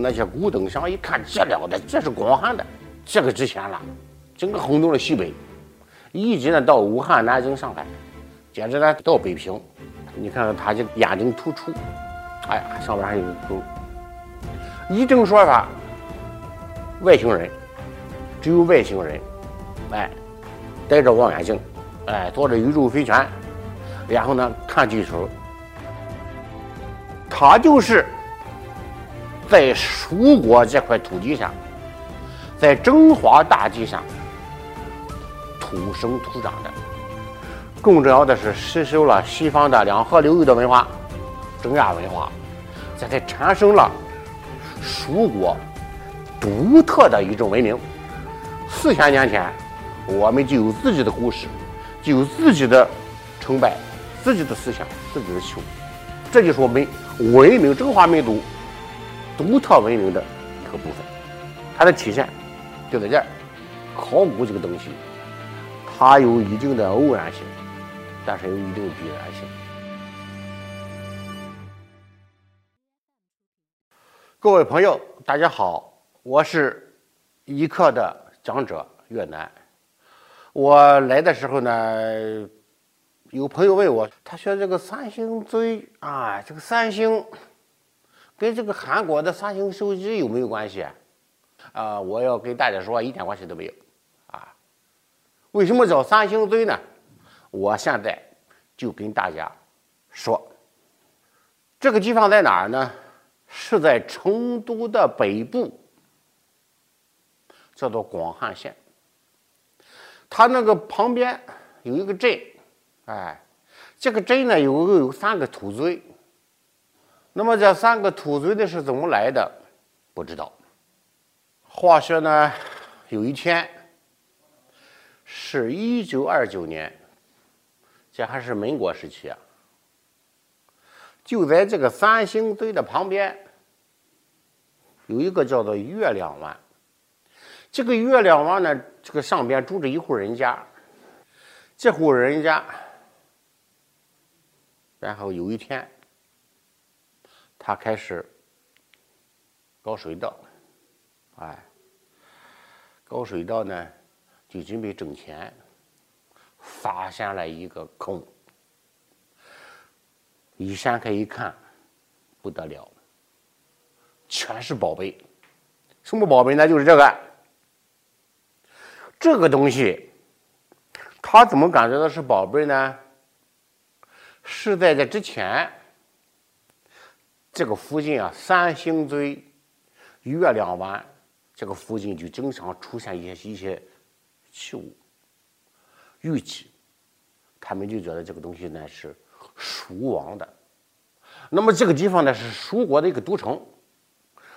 那些古董商一看，这了得，这是广汉的，这个值钱了，整个轰动了西北，一直呢到武汉、南京、上海，接着呢到北平。你看看他这眼睛突出，哎呀，上边还有个沟。一种说法，外星人，只有外星人，哎，戴着望远镜，哎，坐着宇宙飞船，然后呢看地球，他就是在蜀国这块土地上，在中华大地上土生土长的。更重要的是，吸收了西方的两河流域的文化，中亚文化，这才产生了蜀国独特的一种文明。四千年前，我们就有自己的故事，就有自己的崇拜、自己的思想、自己的修，这就是我们文明中华民族独特文明的一个部分。它的体现就在这儿。考古这个东西，它有一定的偶然性。但是有一定的必然性。各位朋友，大家好，我是一课的讲者岳南。我来的时候呢，有朋友问我，他说这个三星堆啊，这个三星跟这个韩国的三星手机有没有关系？啊，我要跟大家说，一点关系都没有。啊，为什么叫三星堆呢？我现在就跟大家说，这个地方在哪儿呢？是在成都的北部，叫做广汉县。它那个旁边有一个镇，哎，这个镇呢有有三个土堆。那么这三个土堆的是怎么来的？不知道。话说呢，有一天，是一九二九年。这还是民国时期啊！就在这个三星堆的旁边，有一个叫做月亮湾。这个月亮湾呢，这个上边住着一户人家。这户人家，然后有一天，他开始搞水稻，哎，搞水稻呢，就准备挣钱。发现了一个坑，一掀开一看，不得了，全是宝贝。什么宝贝呢？就是这个，这个东西，他怎么感觉到是宝贝呢？是在这之前，这个附近啊，三星堆、月亮湾这个附近就经常出现一些一些器物。玉器，他们就觉得这个东西呢是蜀王的。那么这个地方呢是蜀国的一个都城，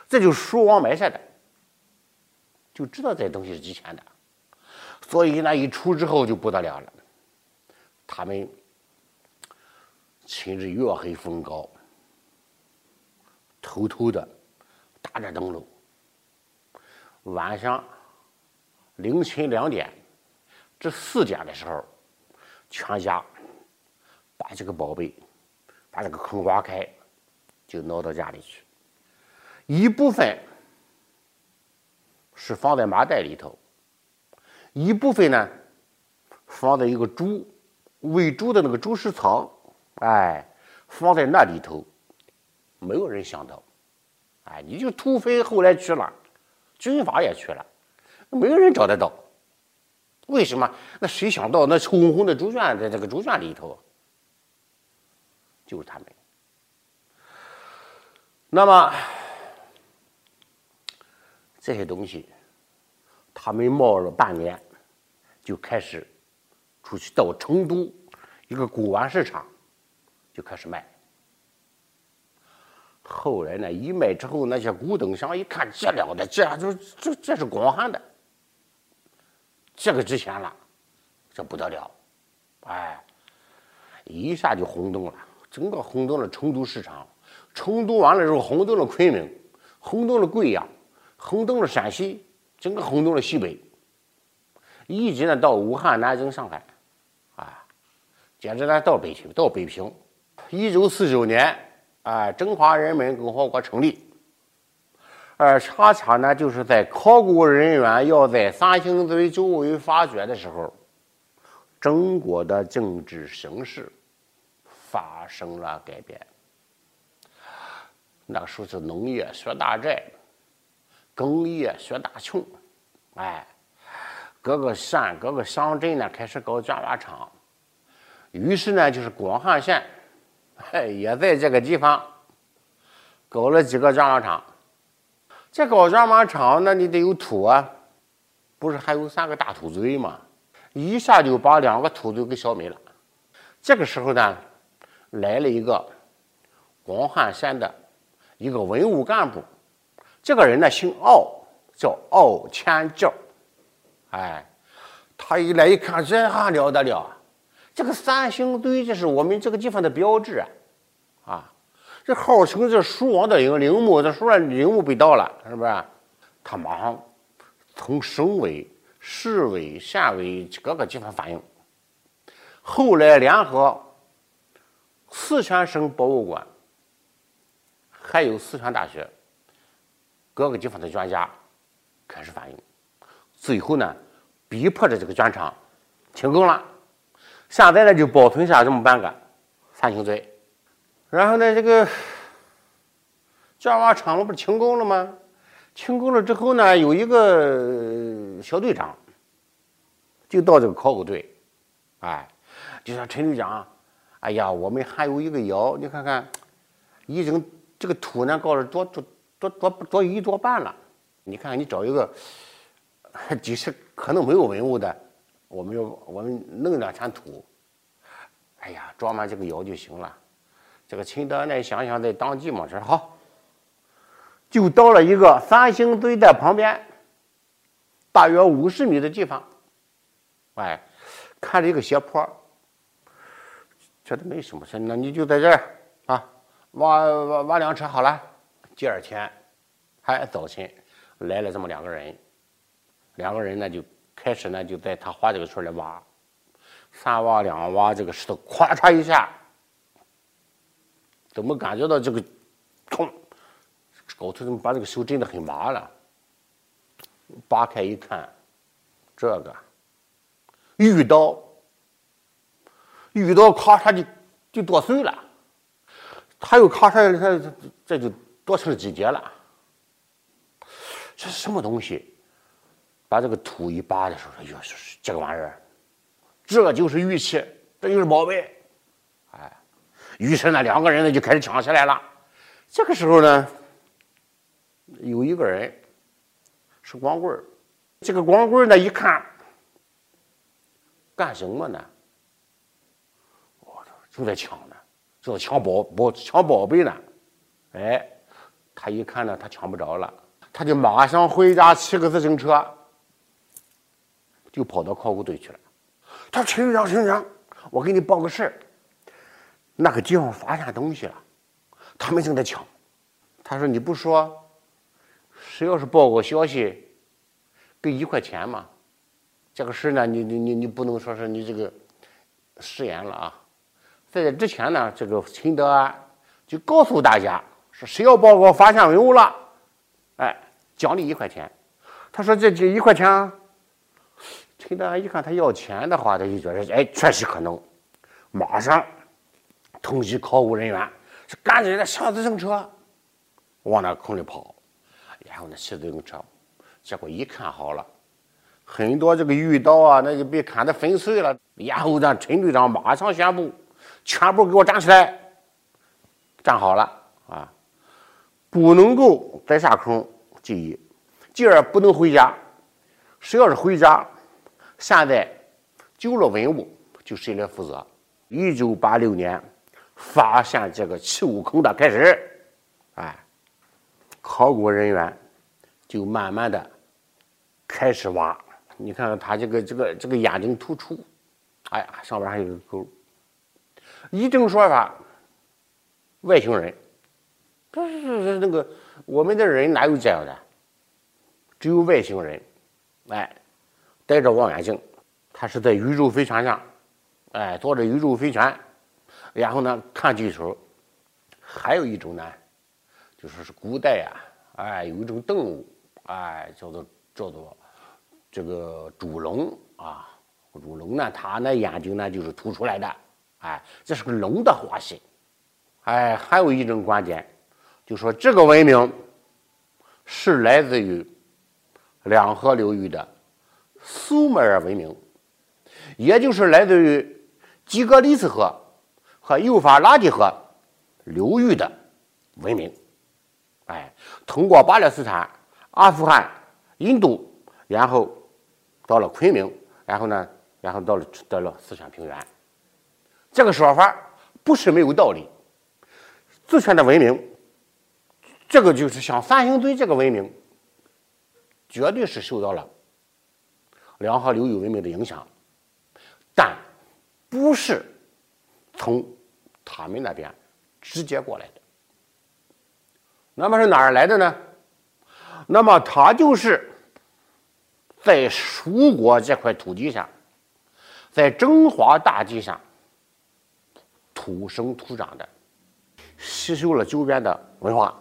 这就是蜀王埋下的，就知道这东西是值钱的。所以那一出之后就不得了了，他们趁着月黑风高，偷偷的打着灯笼，晚上凌晨两点。这四点的时候，全家把这个宝贝，把这个坑挖开，就拿到家里去。一部分是放在麻袋里头，一部分呢放在一个猪喂猪的那个猪食槽，哎，放在那里头。没有人想到，哎，你就土匪后来去了，军阀也去了，没有人找得到。为什么？那谁想到那红红的猪圈在这个猪圈里头，就是他们。那么这些东西，他们冒了半年，就开始出去到成都一个古玩市场，就开始卖。后来呢，一卖之后，那些古董商一看，这了得，这这这这是广汉的。这个值钱了，这不得了，哎，一下就轰动了，整个轰动了成都市场，成都完了之后轰动了昆明，轰动了贵阳，轰动了陕西，整个轰动了西北，一直呢到武汉、南京、上海，啊，接着呢到北平，到北平，一九四九年，哎，中华人民共和国成立，而恰恰呢，就是在考古人员要在三星堆周围发掘的时候，中国的政治形势发生了改变。那个时候是农业学大寨，工业学大穷，哎，各个县、各个乡镇呢开始搞卷瓦厂，于是呢，就是广汉县，也在这个地方搞了几个砖瓦厂。这搞砖瓦厂，那你得有土啊，不是还有三个大土堆吗？一下就把两个土堆给消没了。这个时候呢，来了一个广汉山的。一个文物干部，这个人呢姓奥，叫奥千教。哎，他一来一看，这还了得了？这个三星堆，这是我们这个地方的标志啊！啊，这号称这蜀王的陵陵墓，这蜀王陵墓被盗了，是不是？他马上从省委、市委、县委各个地方反映，后来联合四川省博物馆。还有四川大学各个地方的专家开始反映，最后呢，逼迫着这个砖厂停工了。现在呢，就保存下这么半个三星堆。然后呢，这个卷瓦厂不是停工了吗？停工了之后呢，有一个小队长就到这个考古队，哎，就说陈队长，哎呀，我们还有一个窑，你看看，已经。这个土呢，搞了多多多多多一多半了。你看，你找一个，即使可能没有文物的，我们要我们弄两铲土，哎呀，装满这个窑就行了。这个秦德呢，想想在当地嘛，说好，就到了一个三星堆的旁边，大约五十米的地方，哎，看着一个斜坡，觉得没什么事，那你就在这儿啊。挖挖挖辆车好了，第二天还早晨来了这么两个人，两个人呢就开始呢就在他画这个村里挖，三挖两挖这个石头，咵嚓一下，怎么感觉到这个痛？搞头怎么把这个手震得很麻了？扒开一看，这个玉刀，玉刀咔嚓就就剁碎了。他又咔嚓，他这就剁成了几节了。这是什么东西？把这个土一扒的时候，哎呦，这个玩意儿，这就是玉器，这就是宝贝。哎，于是呢，两个人呢就开始抢起来了。这个时候呢，有一个人是光棍儿，这个光棍儿呢一看，干什么呢？我操，正在抢呢。说抢宝宝抢宝贝呢，哎，他一看呢，他抢不着了，他就马上回家骑个自行车，就跑到考古队去了。他说：“陈局长，陈局长，我给你报个事儿，那个地方发现东西了，他们正在抢。”他说：“你不说，谁要是报个消息，给一块钱嘛？这个事呢，你你你你不能说是你这个食言了啊。”在这之前呢，这个秦德安就告诉大家说：“谁要报告发现文物了，哎，奖励一块钱。”他说：“这这一块钱。”陈大安一看他要钱的话，他就觉得：“哎，确实可能。”马上通知考古人员，是赶紧的上自行车往那坑里跑，然后呢骑自行车，结果一看好了，很多这个玉刀啊，那就被砍得粉碎了。然后让陈队长马上宣布。全部给我站起来，站好了啊！不能够再下坑。第一，第二不能回家。谁要是回家，现在丢了文物就谁来负责。一九八六年发现这个器物坑的开始，哎，考古人员就慢慢的开始挖。你看看他这个这个这个眼睛突出，哎呀，上边还有个沟。一种说法，外星人，不是是那个我们的人哪有这样的？只有外星人，哎，带着望远镜，他是在宇宙飞船上，哎，坐着宇宙飞船，然后呢看地球。还有一种呢，就说是古代啊，哎，有一种动物，哎，叫做叫做这个主龙啊。主龙呢，它那眼睛呢就是凸出来的，哎，这是个龙的化身。哎，还有一种观点，就说这个文明是来自于两河流域的苏美尔文明，也就是来自于基格里斯河和幼发拉底河流域的文明。哎，通过巴勒斯坦、阿富汗、印度，然后到了昆明，然后呢，然后到了到了四川平原。这个说法不是没有道理。四川的文明，这个就是像三星堆这个文明，绝对是受到了两河流域文明的影响，但不是从他们那边直接过来的。那么是哪儿来的呢？那么它就是在蜀国这块土地上，在中华大地上土生土长的，吸收了周边的文化，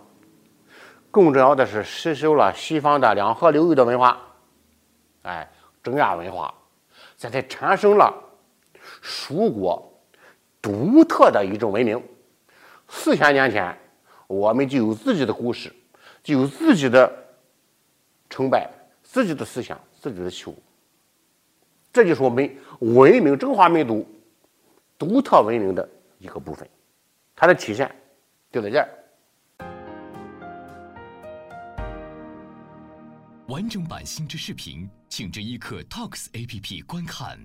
更重要的是吸收了西方的两河流域的文化，哎，中亚文化，这才产生了蜀国独特的一种文明。四千年前。我们就有自己的故事，就有自己的崇拜、自己的思想、自己的器物。这就是我们文明中华民族独特文明的一个部分，它的体现就在这儿。完整版新知视频，请至一刻 Talks APP 观看。